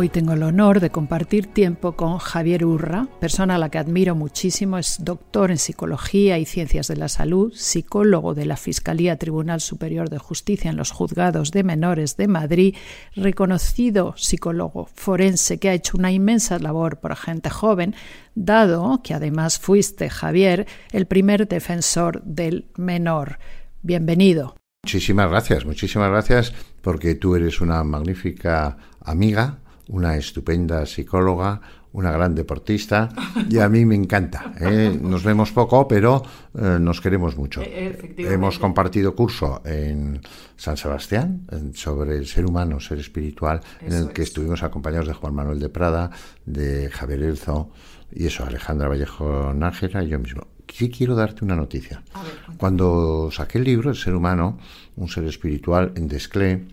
Hoy tengo el honor de compartir tiempo con Javier Urra, persona a la que admiro muchísimo. Es doctor en Psicología y Ciencias de la Salud, psicólogo de la Fiscalía Tribunal Superior de Justicia en los Juzgados de Menores de Madrid, reconocido psicólogo forense que ha hecho una inmensa labor por gente joven, dado que además fuiste, Javier, el primer defensor del menor. Bienvenido. Muchísimas gracias, muchísimas gracias porque tú eres una magnífica amiga una estupenda psicóloga, una gran deportista y a mí me encanta. ¿eh? Nos vemos poco, pero eh, nos queremos mucho. Eh, Hemos compartido curso en San Sebastián sobre el ser humano, ser espiritual, en el que estuvimos acompañados de Juan Manuel de Prada, de Javier Elzo y eso, Alejandra Vallejo Nájera y yo mismo. Sí quiero darte una noticia. Cuando saqué el libro El ser humano, un ser espiritual en Desclé,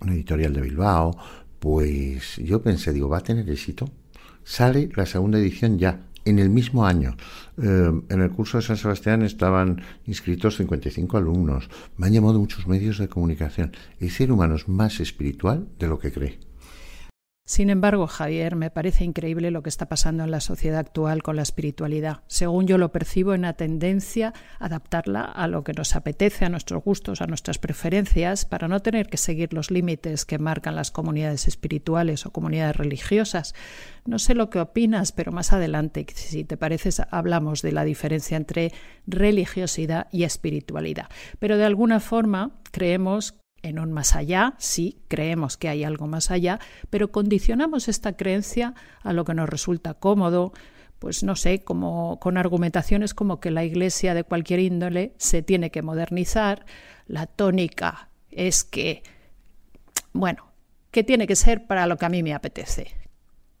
una editorial de Bilbao, pues yo pensé, digo, ¿va a tener éxito? Sale la segunda edición ya, en el mismo año. Eh, en el curso de San Sebastián estaban inscritos 55 alumnos. Me han llamado muchos medios de comunicación. El ser humano es más espiritual de lo que cree. Sin embargo, Javier, me parece increíble lo que está pasando en la sociedad actual con la espiritualidad. Según yo lo percibo, en una tendencia a adaptarla a lo que nos apetece, a nuestros gustos, a nuestras preferencias, para no tener que seguir los límites que marcan las comunidades espirituales o comunidades religiosas. No sé lo que opinas, pero más adelante, si te parece, hablamos de la diferencia entre religiosidad y espiritualidad. Pero de alguna forma creemos en un más allá, sí, creemos que hay algo más allá, pero condicionamos esta creencia a lo que nos resulta cómodo, pues no sé, como con argumentaciones como que la iglesia de cualquier índole se tiene que modernizar, la tónica es que, bueno, que tiene que ser para lo que a mí me apetece.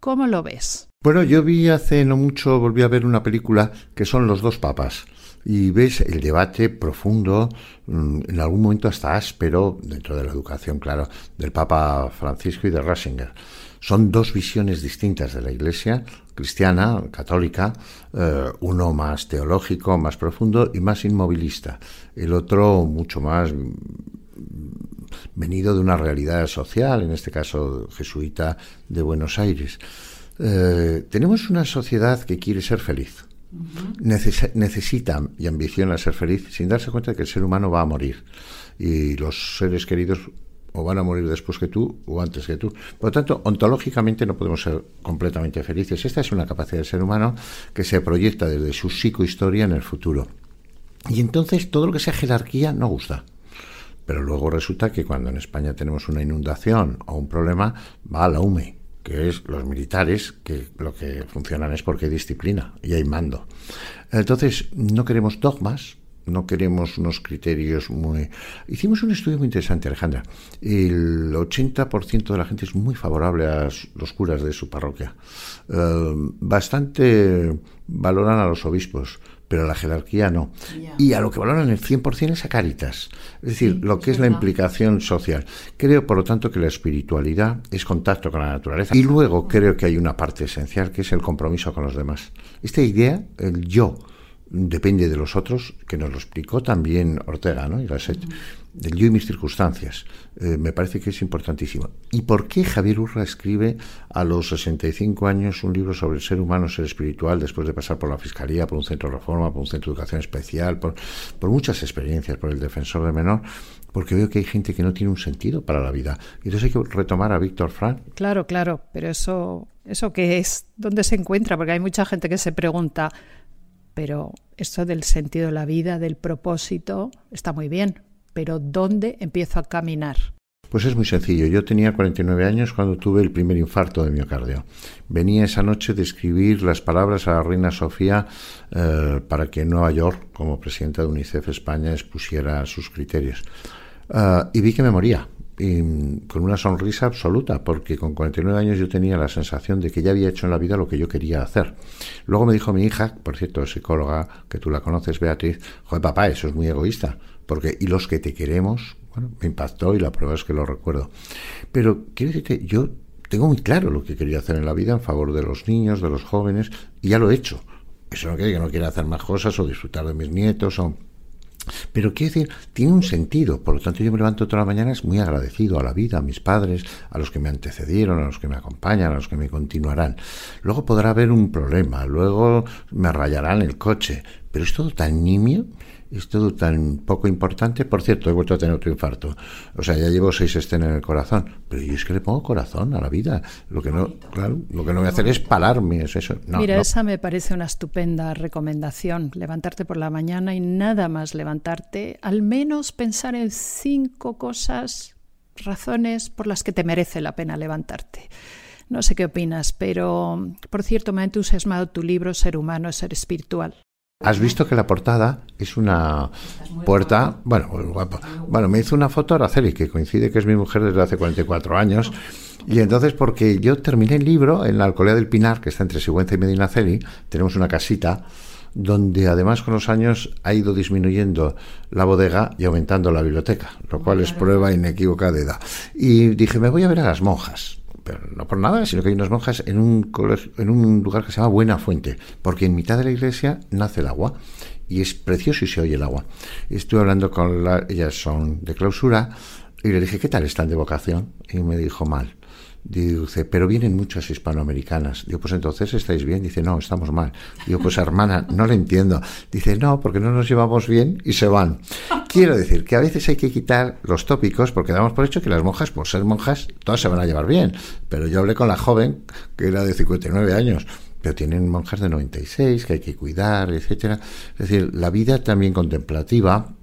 ¿Cómo lo ves? Bueno, yo vi hace no mucho, volví a ver una película que son Los dos papas y ves el debate profundo, mm, en algún momento hasta áspero, dentro de la educación, claro, del Papa Francisco y de Ratzinger. Son dos visiones distintas de la Iglesia cristiana, católica, eh, uno más teológico, más profundo y más inmovilista, el otro mucho más mm, venido de una realidad social, en este caso jesuita de Buenos Aires. Eh, tenemos una sociedad que quiere ser feliz necesita y ambiciona ser feliz sin darse cuenta de que el ser humano va a morir y los seres queridos o van a morir después que tú o antes que tú. Por lo tanto, ontológicamente no podemos ser completamente felices. Esta es una capacidad del ser humano que se proyecta desde su psicohistoria en el futuro. Y entonces todo lo que sea jerarquía no gusta. Pero luego resulta que cuando en España tenemos una inundación o un problema, va a la UME que es los militares, que lo que funcionan es porque hay disciplina y hay mando. Entonces, no queremos dogmas, no queremos unos criterios muy... Hicimos un estudio muy interesante, Alejandra. El 80% de la gente es muy favorable a los curas de su parroquia. Eh, bastante valoran a los obispos, pero a la jerarquía no. Y a lo que valoran el 100% es a Caritas, es decir, lo que es, la implicación social. Creo, por lo tanto, que la espiritualidad es contacto con la naturaleza. Y luego creo que hay una parte esencial que es el compromiso con los demás. Esta idea, el yo, depende de los otros, que nos lo explicó también Ortega ¿no? y Gasset. Yo y mis circunstancias. Eh, me parece que es importantísimo. ¿Y por qué Javier Urra escribe a los 65 años un libro sobre el ser humano, ser espiritual, después de pasar por la Fiscalía, por un centro de reforma, por un centro de educación especial, por, por muchas experiencias, por el defensor de menor? Porque veo que hay gente que no tiene un sentido para la vida. Y entonces hay que retomar a Víctor Frank. Claro, claro, pero eso, ¿eso qué es? ¿Dónde se encuentra? Porque hay mucha gente que se pregunta, pero esto del sentido de la vida, del propósito, está muy bien, pero ¿dónde empiezo a caminar? Pues es muy sencillo. Yo tenía 49 años cuando tuve el primer infarto de miocardio. Venía esa noche de escribir las palabras a la reina Sofía eh, para que Nueva York, como presidenta de UNICEF España, expusiera sus criterios. Eh, y vi que me moría. Y con una sonrisa absoluta, porque con 49 años yo tenía la sensación de que ya había hecho en la vida lo que yo quería hacer. Luego me dijo mi hija, por cierto, psicóloga, que tú la conoces, Beatriz, joder, papá, eso es muy egoísta, porque y los que te queremos, bueno, me impactó y la prueba es que lo recuerdo. Pero quiero decirte, yo tengo muy claro lo que quería hacer en la vida en favor de los niños, de los jóvenes, y ya lo he hecho. Eso no quiere decir que no quiera hacer más cosas o disfrutar de mis nietos o pero quiero decir, tiene un sentido. Por lo tanto, yo me levanto todas las mañanas muy agradecido a la vida, a mis padres, a los que me antecedieron, a los que me acompañan, a los que me continuarán. Luego podrá haber un problema, luego me rayarán el coche, pero es todo tan nimio es todo tan poco importante. Por cierto, he vuelto a tener otro infarto. O sea, ya llevo seis estén en el corazón. Pero yo es que le pongo corazón a la vida. Lo que no, claro, lo que no voy a hacer es pararme. Es eso. Mira, esa me parece una estupenda recomendación. Levantarte por la mañana y nada más levantarte. Al menos pensar en cinco cosas, razones por las que te merece la pena levantarte. No sé qué opinas, pero por cierto me ha entusiasmado tu libro Ser humano, ser espiritual. Has visto que la portada es una puerta, bueno, guapa. Bueno, me hizo una foto Araceli, que coincide que es mi mujer desde hace 44 años. Y entonces, porque yo terminé el libro en la Alcolea del Pinar, que está entre Sigüenza y Medinaceli, tenemos una casita donde además con los años ha ido disminuyendo la bodega y aumentando la biblioteca, lo cual es prueba inequívoca de edad. Y dije, me voy a ver a las monjas no por nada, sino que hay unas monjas en un, en un lugar que se llama Buena Fuente, porque en mitad de la iglesia nace el agua y es precioso y se oye el agua. Estuve hablando con la, ellas son de clausura y le dije, ¿qué tal están de vocación? Y me dijo mal. Dice, pero vienen muchas hispanoamericanas. Digo, pues entonces estáis bien. Dice, no, estamos mal. Digo, pues hermana, no le entiendo. Dice, no, porque no nos llevamos bien y se van. Quiero decir que a veces hay que quitar los tópicos porque damos por hecho que las monjas, por ser monjas, todas se van a llevar bien. Pero yo hablé con la joven, que era de 59 años, pero tienen monjas de 96 que hay que cuidar, etcétera. Es decir, la vida también contemplativa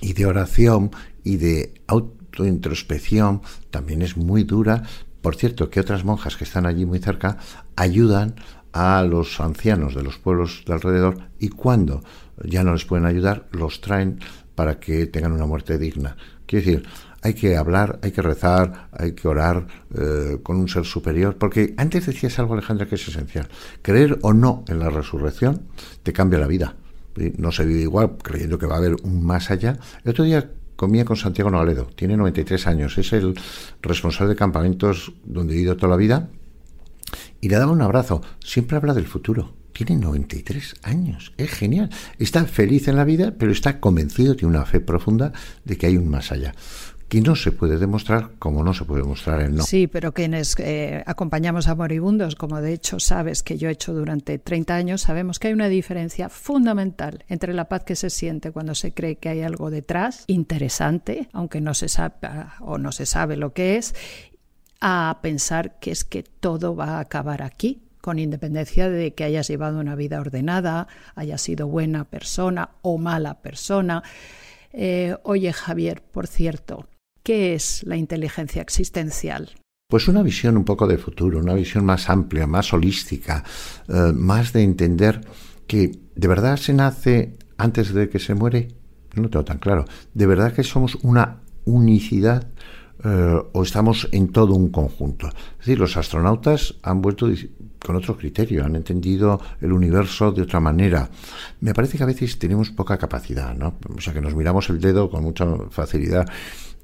y de oración y de autointrospección también es muy dura, por cierto, que otras monjas que están allí muy cerca ayudan a los ancianos de los pueblos de alrededor y cuando ya no les pueden ayudar, los traen para que tengan una muerte digna. Quiero decir, hay que hablar, hay que rezar, hay que orar eh, con un ser superior, porque antes decías algo, Alejandra, que es esencial. Creer o no en la resurrección te cambia la vida. No se vive igual creyendo que va a haber un más allá. El otro día comía con Santiago Nogaledo, tiene 93 años, es el responsable de campamentos donde he ido toda la vida, y le daba un abrazo. Siempre habla del futuro. Tiene 93 años, es genial. Está feliz en la vida, pero está convencido, tiene una fe profunda de que hay un más allá que no se puede demostrar como no se puede demostrar el no. Sí, pero quienes eh, acompañamos a moribundos, como de hecho sabes que yo he hecho durante 30 años, sabemos que hay una diferencia fundamental entre la paz que se siente cuando se cree que hay algo detrás, interesante, aunque no se sabe o no se sabe lo que es, a pensar que es que todo va a acabar aquí, con independencia de que hayas llevado una vida ordenada, hayas sido buena persona o mala persona. Eh, oye Javier, por cierto, ¿Qué es la inteligencia existencial? Pues una visión un poco de futuro, una visión más amplia, más holística, eh, más de entender que de verdad se nace antes de que se muere. No tengo tan claro. De verdad que somos una unicidad eh, o estamos en todo un conjunto. Es decir, los astronautas han vuelto con otro criterio, han entendido el universo de otra manera. Me parece que a veces tenemos poca capacidad, ¿no? O sea, que nos miramos el dedo con mucha facilidad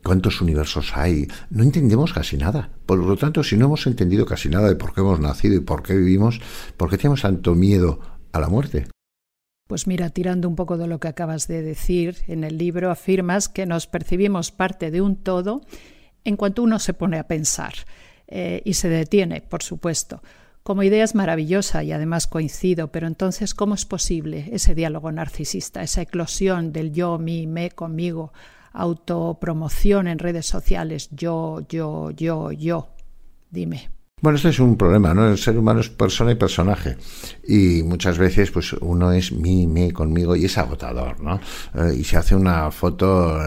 cuántos universos hay. No entendemos casi nada. Por lo tanto, si no hemos entendido casi nada de por qué hemos nacido y por qué vivimos, ¿por qué tenemos tanto miedo a la muerte? Pues mira, tirando un poco de lo que acabas de decir, en el libro afirmas que nos percibimos parte de un todo en cuanto uno se pone a pensar eh, y se detiene, por supuesto. Como idea es maravillosa y además coincido, pero entonces, ¿cómo es posible ese diálogo narcisista, esa eclosión del yo, mí, me, conmigo, autopromoción en redes sociales, yo, yo, yo, yo? Dime. Bueno, este es un problema, ¿no? El ser humano es persona y personaje. Y muchas veces, pues, uno es mí, me, conmigo, y es agotador, ¿no? Eh, y se hace una foto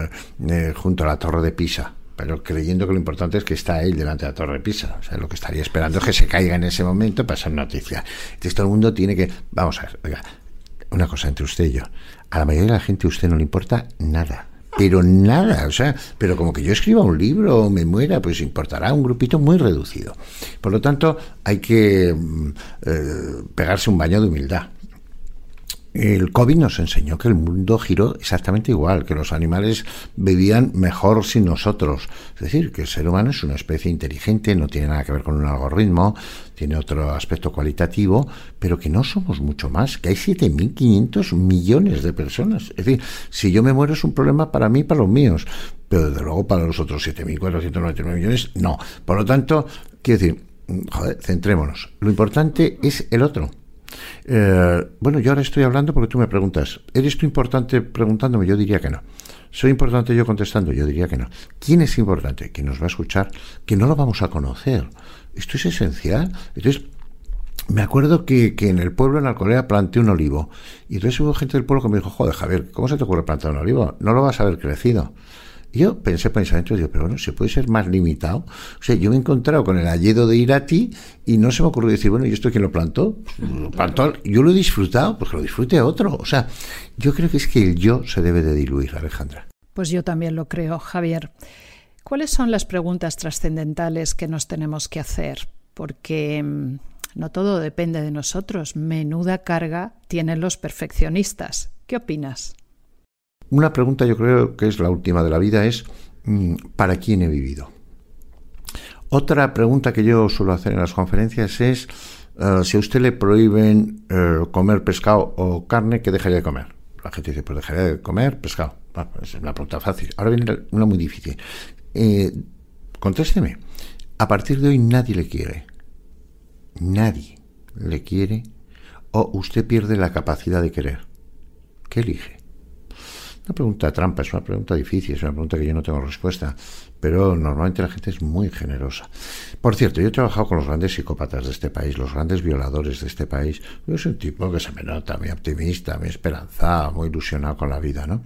eh, junto a la torre de Pisa pero creyendo que lo importante es que está él delante de la torre de Pisa. O sea, lo que estaría esperando es que se caiga en ese momento para ser noticia. Entonces todo el mundo tiene que... Vamos a ver, oiga, una cosa entre usted y yo. A la mayoría de la gente a usted no le importa nada pero nada, o sea, pero como que yo escriba un libro o me muera, pues importará un grupito muy reducido. Por lo tanto, hay que mm, eh, pegarse un baño de humildad. El COVID nos enseñó que el mundo giró exactamente igual, que los animales vivían mejor sin nosotros. Es decir, que el ser humano es una especie inteligente, no tiene nada que ver con un algoritmo, tiene otro aspecto cualitativo, pero que no somos mucho más, que hay 7.500 millones de personas. Es decir, si yo me muero es un problema para mí y para los míos, pero desde luego para los otros 7.499 millones no. Por lo tanto, quiero decir, joder, centrémonos. Lo importante es el otro eh, bueno, yo ahora estoy hablando porque tú me preguntas, ¿eres tú importante preguntándome? Yo diría que no. ¿Soy importante yo contestando? Yo diría que no. ¿Quién es importante? ¿Quién nos va a escuchar? Que no lo vamos a conocer. Esto es esencial. Entonces, me acuerdo que, que, en el pueblo, en Alcolea, planté un olivo. Y entonces hubo gente del pueblo que me dijo, joder, Javier, ¿cómo se te ocurre plantar un olivo? No lo vas a haber crecido yo pensé pensamiento, digo, pero bueno, se puede ser más limitado. O sea, yo me he encontrado con el alledo de Irati y no se me ocurrió decir, bueno, ¿y esto quién lo plantó? Lo plantó, yo lo he disfrutado, pues que lo disfrute otro. O sea, yo creo que es que el yo se debe de diluir, Alejandra. Pues yo también lo creo, Javier. ¿Cuáles son las preguntas trascendentales que nos tenemos que hacer? Porque mm, no todo depende de nosotros. Menuda carga tienen los perfeccionistas. ¿Qué opinas? Una pregunta yo creo que es la última de la vida es mm, ¿para quién he vivido? Otra pregunta que yo suelo hacer en las conferencias es eh, si a usted le prohíben eh, comer pescado o carne, ¿qué dejaría de comer? La gente dice, pues dejaría de comer pescado. es una pregunta fácil. Ahora viene una muy difícil. Eh, contésteme. A partir de hoy nadie le quiere. Nadie le quiere o usted pierde la capacidad de querer. ¿Qué elige? Una pregunta trampa, es una pregunta difícil, es una pregunta que yo no tengo respuesta, pero normalmente la gente es muy generosa. Por cierto, yo he trabajado con los grandes psicópatas de este país, los grandes violadores de este país. Yo soy un tipo que se me nota muy optimista, muy esperanzado, muy ilusionado con la vida, ¿no?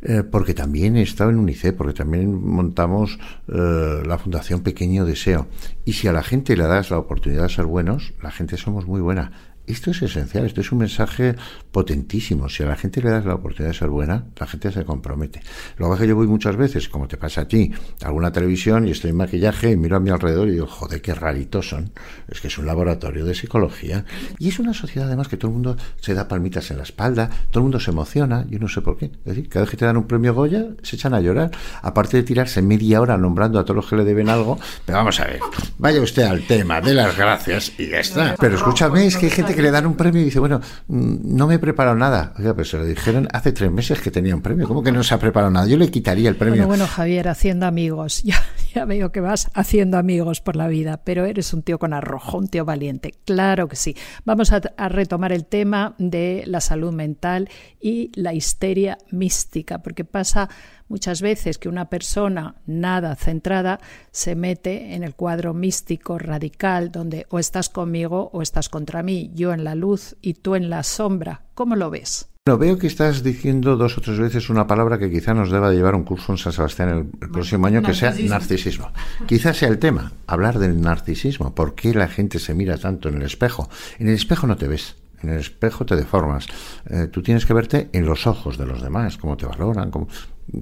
Eh, porque también he estado en UNICEF, porque también montamos eh, la Fundación Pequeño Deseo. Y si a la gente le das la oportunidad de ser buenos, la gente somos muy buena. Esto es esencial, esto es un mensaje potentísimo. Si a la gente le das la oportunidad de ser buena, la gente se compromete. Lo que yo voy muchas veces, como te pasa a ti, a alguna televisión y estoy en maquillaje y miro a mi alrededor y digo, joder, qué raritos son. Es que es un laboratorio de psicología. Y es una sociedad además que todo el mundo se da palmitas en la espalda, todo el mundo se emociona, yo no sé por qué. Es decir, cada vez que te dan un premio Goya, se echan a llorar. Aparte de tirarse media hora nombrando a todos los que le deben algo, pero vamos a ver, vaya usted al tema de las gracias y ya está. Pero escúchame, es que hay gente que le dan un premio y dice, bueno, mm, no me he preparado nada. Oiga, pues se lo dijeron hace tres meses que tenía un premio. ¿Cómo que no se ha preparado nada? Yo le quitaría el premio. Bueno, bueno Javier, haciendo amigos. Ya, ya veo que vas haciendo amigos por la vida, pero eres un tío con arrojo, un tío valiente. Claro que sí. Vamos a, a retomar el tema de la salud mental y la histeria mística, porque pasa muchas veces que una persona nada centrada se mete en el cuadro místico radical donde o estás conmigo o estás contra mí, yo en la luz y tú en la sombra. ¿Cómo lo ves? Bueno, veo que estás diciendo dos o tres veces una palabra que quizá nos deba llevar un curso en San Sebastián el, próximo año, que sea narcisismo. Quizás sea el tema, hablar del narcisismo. ¿Por qué la gente se mira tanto en el espejo? En el espejo no te ves. En el espejo te deformas. Eh, tú tienes que verte en los ojos de los demás, cómo te valoran. Cómo...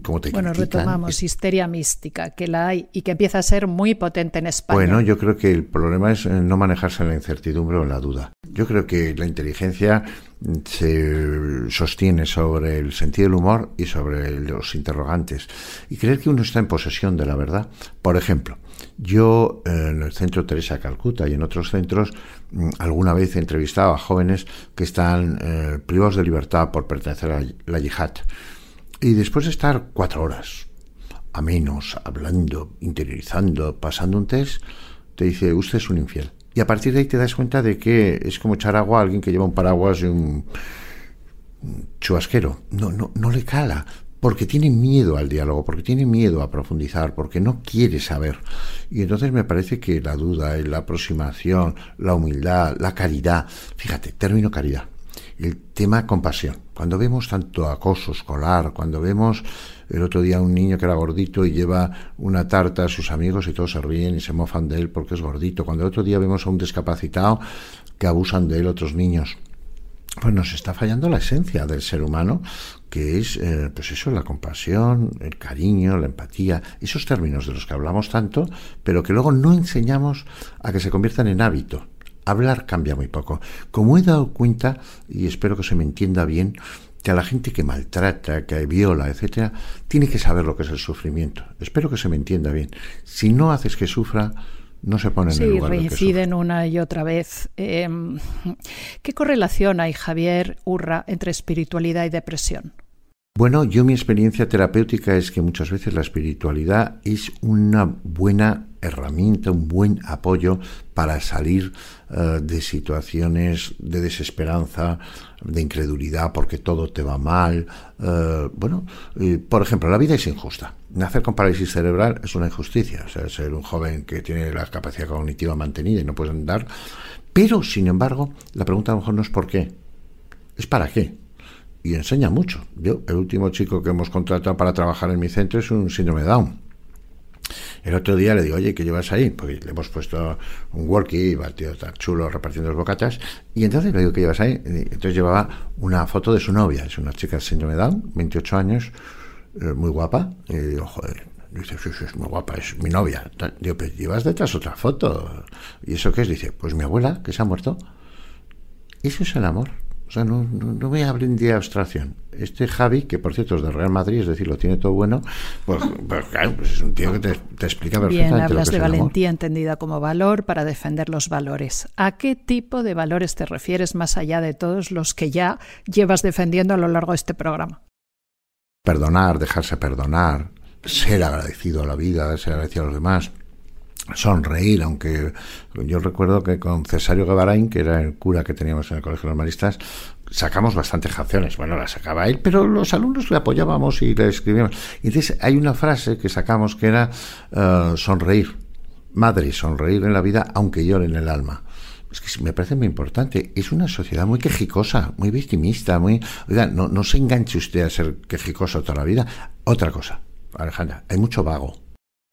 como te Bueno, retomamos histeria mística, que la hay y que empieza a ser muy potente en España. Bueno, yo creo que el problema es eh, no manejarse en la incertidumbre o en la duda. Yo creo que la inteligencia se sostiene sobre el sentido del humor y sobre los interrogantes y creer que uno está en posesión de la verdad. Por ejemplo, yo en el centro Teresa Calcuta y en otros centros mm, alguna vez he entrevistado a jóvenes que están eh, privados de libertad por pertenecer a la yihad y después de estar cuatro horas a menos, hablando, interiorizando, pasando un test, te dice usted es un infiel. Y a partir de ahí te das cuenta de que es como echar agua a alguien que lleva un paraguas y un chubasquero. No, no, no le cala, porque tiene miedo al diálogo, porque tiene miedo a profundizar, porque no quiere saber. Y entonces me parece que la duda, la aproximación, la humildad, la caridad, fíjate, término caridad, el tema compasión. Cuando vemos tanto acoso escolar, cuando vemos el otro día un niño que era gordito y lleva una tarta a sus amigos y todos se ríen y se mofan de él porque es gordito, cuando el otro día vemos a un discapacitado que abusan de él otros niños, pues nos está fallando la esencia del ser humano, que es, eh, pues eso, la compasión, el cariño, la empatía, esos términos de los que hablamos tanto, pero que luego no enseñamos a que se conviertan en hábito hablar cambia muy poco. Como he dado cuenta, y espero que se me entienda bien, que a la gente que maltrata, que viola, etcétera, tiene que saber lo que es el sufrimiento. Espero que se me entienda bien. Si no haces que sufra, no se pone en el lugar reinciden una y otra vez. Em, ¿Qué correlación hay, Javier Urra, entre espiritualidad y depresión? Bueno, yo mi experiencia terapéutica es que muchas veces la espiritualidad es una buena herramienta, un buen apoyo para salir eh, de situaciones de desesperanza, de incredulidad porque todo te va mal. Eh, bueno, por ejemplo, la vida es injusta. Nacer con parálisis cerebral es una injusticia. O sea, ser un joven que tiene la capacidad cognitiva mantenida y no puede andar. Pero, sin embargo, la pregunta a lo mejor no es por qué, es para qué y enseña mucho. Yo, el último chico que hemos contratado para trabajar en mi centro es un síndrome Down. El otro día le digo, oye, ¿qué llevas ahí? Porque le hemos puesto un walkie, tío tan chulo repartiendo los bocatas. Y entonces le digo, ¿qué llevas ahí? entonces llevaba una foto de su novia. Es una chica de síndrome Down, 28 años, eh, muy guapa. Y digo, joder, dice, sí, sí, es muy guapa, es mi novia. Digo, pero llevas detrás otra foto. ¿Y eso qué es? Dice, pues mi abuela, que se ha muerto. Eso es el amor. O sea, no, no, me hablen de abstracción. Este Javi, que por cierto es del Real Madrid, es decir, lo tiene todo bueno, pues, pues claro, pues es un tío que te, explica perfectamente. Bien, hablas de valentía entendida como valor para defender los valores. ¿A qué tipo de valores te refieres más allá de todos los que ya llevas defendiendo a lo largo de este programa? Perdonar, dejarse perdonar, ser agradecido a la vida, ser agradecido a los demás, sonreír, aunque yo recuerdo que con Cesario Gavarain, que era el cura que teníamos en el Colegio Normalistas, sacamos bastantes canciones. Bueno, las sacaba él, pero los alumnos le apoyábamos y le escribíamos. Y entonces hay una frase que sacamos que era uh, sonreír. Madre, sonreír en la vida, aunque llore en el alma. Es que me parece muy importante. Es una sociedad muy quejicosa, muy victimista, muy... Oiga, no, no se enganche usted a ser quejicoso toda la vida. Otra cosa, Alejandra, hay mucho vago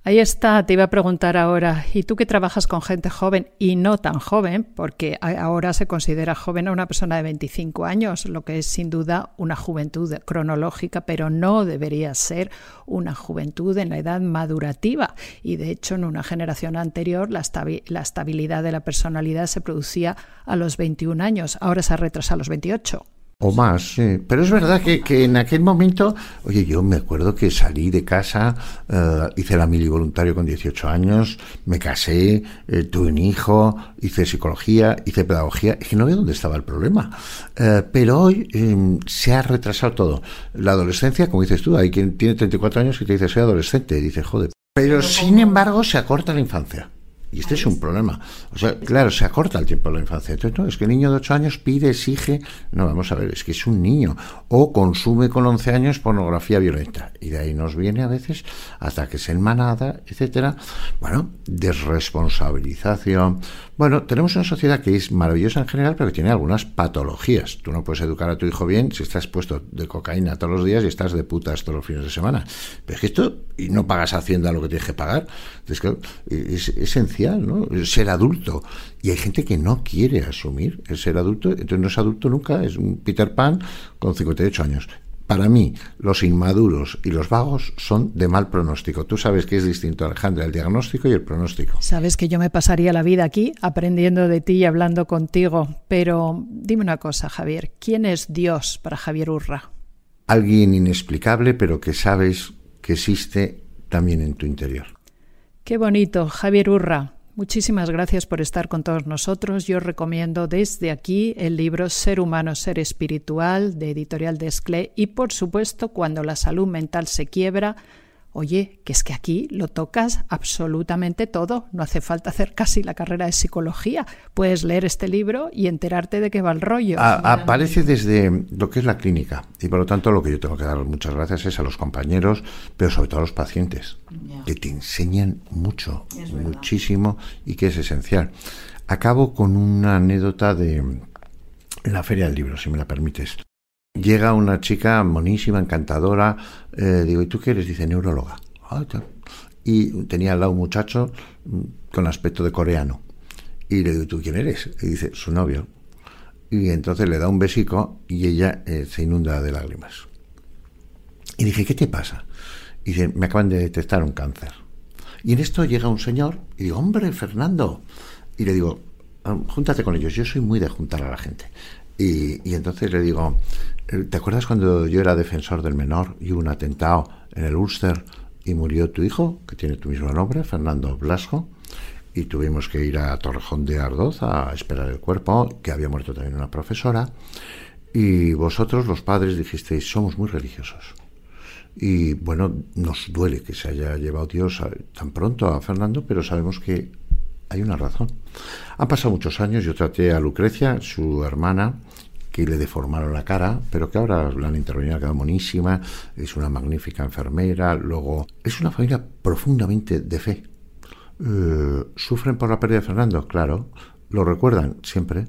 Ahí está, te iba a preguntar ahora, ¿y tú que trabajas con gente joven y no tan joven, porque ahora se considera joven a una persona de 25 años, lo que es sin duda una juventud cronológica, pero no debería ser una juventud en la edad madurativa. Y de hecho, en una generación anterior, la, la estabilidad de la personalidad se producía a los 21 años, ahora se retrasa a los 28. O más, sí. Pero es verdad que, que, en aquel momento, oye, yo me acuerdo que salí de casa, uh, hice la mili voluntario con 18 años, me casé, eh, tuve un hijo, hice psicología, hice pedagogía, y que no veo dónde estaba el problema. Uh, pero hoy um, se ha retrasado todo. La adolescencia, como dices tú, hay quien tiene 34 años y te dice soy adolescente, y dice, joder. Pero sin embargo se acorta la infancia. Y este es un problema. O sea, claro, se acorta el tiempo de la infancia. Entonces, es que el niño de 8 años pide, exige. No, vamos a ver, es que es un niño. O consume con 11 años pornografía violenta. Y de ahí nos viene a veces hasta que se enmanada, etcétera. Bueno, desresponsabilización. Bueno, tenemos una sociedad que es maravillosa en general, pero que tiene algunas patologías. Tú no puedes educar a tu hijo bien si estás puesto de cocaína todos los días y estás de putas todos los fines de semana. Pero es que esto, y no pagas Hacienda lo que tienes que pagar. Es que es esencial ¿no? Ser adulto. Y hay gente que no quiere asumir el ser adulto, entonces no es adulto nunca, es un Peter Pan con 58 años. Para mí, los inmaduros y los vagos son de mal pronóstico. Tú sabes que es distinto, Alejandra, el diagnóstico y el pronóstico. Sabes que yo me pasaría la vida aquí aprendiendo de ti y hablando contigo. Pero dime una cosa, Javier. ¿Quién es Dios para Javier Urra? Alguien inexplicable, pero que sabes que existe también en tu interior. Qué bonito, Javier Urra. Muchísimas gracias por estar con todos nosotros. Yo recomiendo desde aquí el libro Ser humano, ser espiritual de Editorial Desclé y por supuesto cuando la salud mental se quiebra Oye, que es que aquí lo tocas absolutamente todo, no hace falta hacer casi la carrera de psicología, puedes leer este libro y enterarte de qué va el rollo. aparece desde lo que es la clínica y por lo tanto lo que yo tengo que dar muchas gracias es a los compañeros, pero sobre todo a los pacientes, que te enseñan mucho, muchísimo y que es esencial. Acabo con una anécdota de la Feria del Libro, si me la permites. Llega una chica monísima, encantadora. Eh, digo, ¿y tú qué eres? Dice, neuróloga. Ah, y tenía al lado un muchacho mm, con aspecto de coreano. Y le digo, ¿tú quién eres? Y dice, su novio. Y entonces le da un besico y ella eh, se inunda de lágrimas. Y dije, ¿qué te pasa? Y dice, me acaban de detectar un cáncer. Y en esto llega un señor y digo, hombre, Fernando. Y le digo, ah, júntate con ellos. Yo soy muy de juntar a la gente. Y, entonces le digo, ¿Te acuerdas cuando yo era defensor del menor y hubo un atentado en el Ulster y murió tu hijo, que tiene tu mismo nombre, Fernando Blasco? Y tuvimos que ir a Torrejón de Ardoz a esperar el cuerpo, que había muerto también una profesora. Y vosotros, los padres, dijisteis, somos muy religiosos. Y bueno, nos duele que se haya llevado Dios tan pronto a Fernando, pero sabemos que hay una razón. Han pasado muchos años, yo traté a Lucrecia, su hermana, que le deformaron la cara, pero que ahora la han intervenido, ha quedado monísima, es una magnífica enfermera, luego es una familia profundamente de fe. Eh, ¿Sufren por la pérdida de Fernando? Claro. ¿Lo recuerdan? Siempre.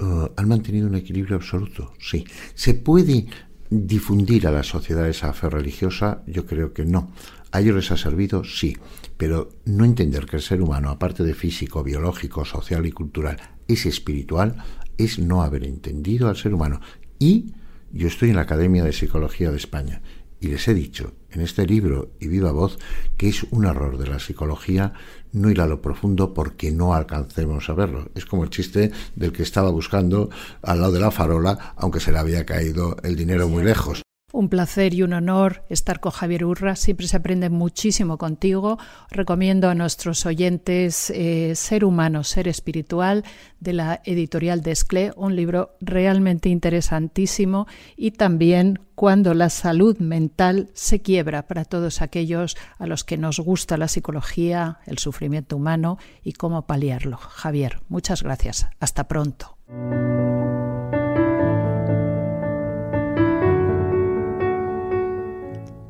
Eh, ¿Han mantenido un equilibrio absoluto? Sí. ¿Se puede difundir a la sociedad esa fe religiosa? Yo creo que no. ¿A ellos les ha servido? Sí. Pero no entender que el ser humano, aparte de físico, biológico, social y cultural, es espiritual, es no haber entendido al ser humano. Y yo estoy en la Academia de Psicología de España y les he dicho en este libro y viva voz que es un error de la psicología no ir a lo profundo porque no alcancemos a verlo. Es como el chiste del que estaba buscando al lado de la farola, aunque se le había caído el dinero muy lejos. Un placer y un honor estar con Javier Urra. Siempre se aprende muchísimo contigo. Recomiendo a nuestros oyentes eh, Ser humano, ser espiritual de la editorial Desclé, un libro realmente interesantísimo y también Cuando la salud mental se quiebra para todos aquellos a los que nos gusta la psicología, el sufrimiento humano y cómo paliarlo. Javier, muchas gracias. Hasta pronto.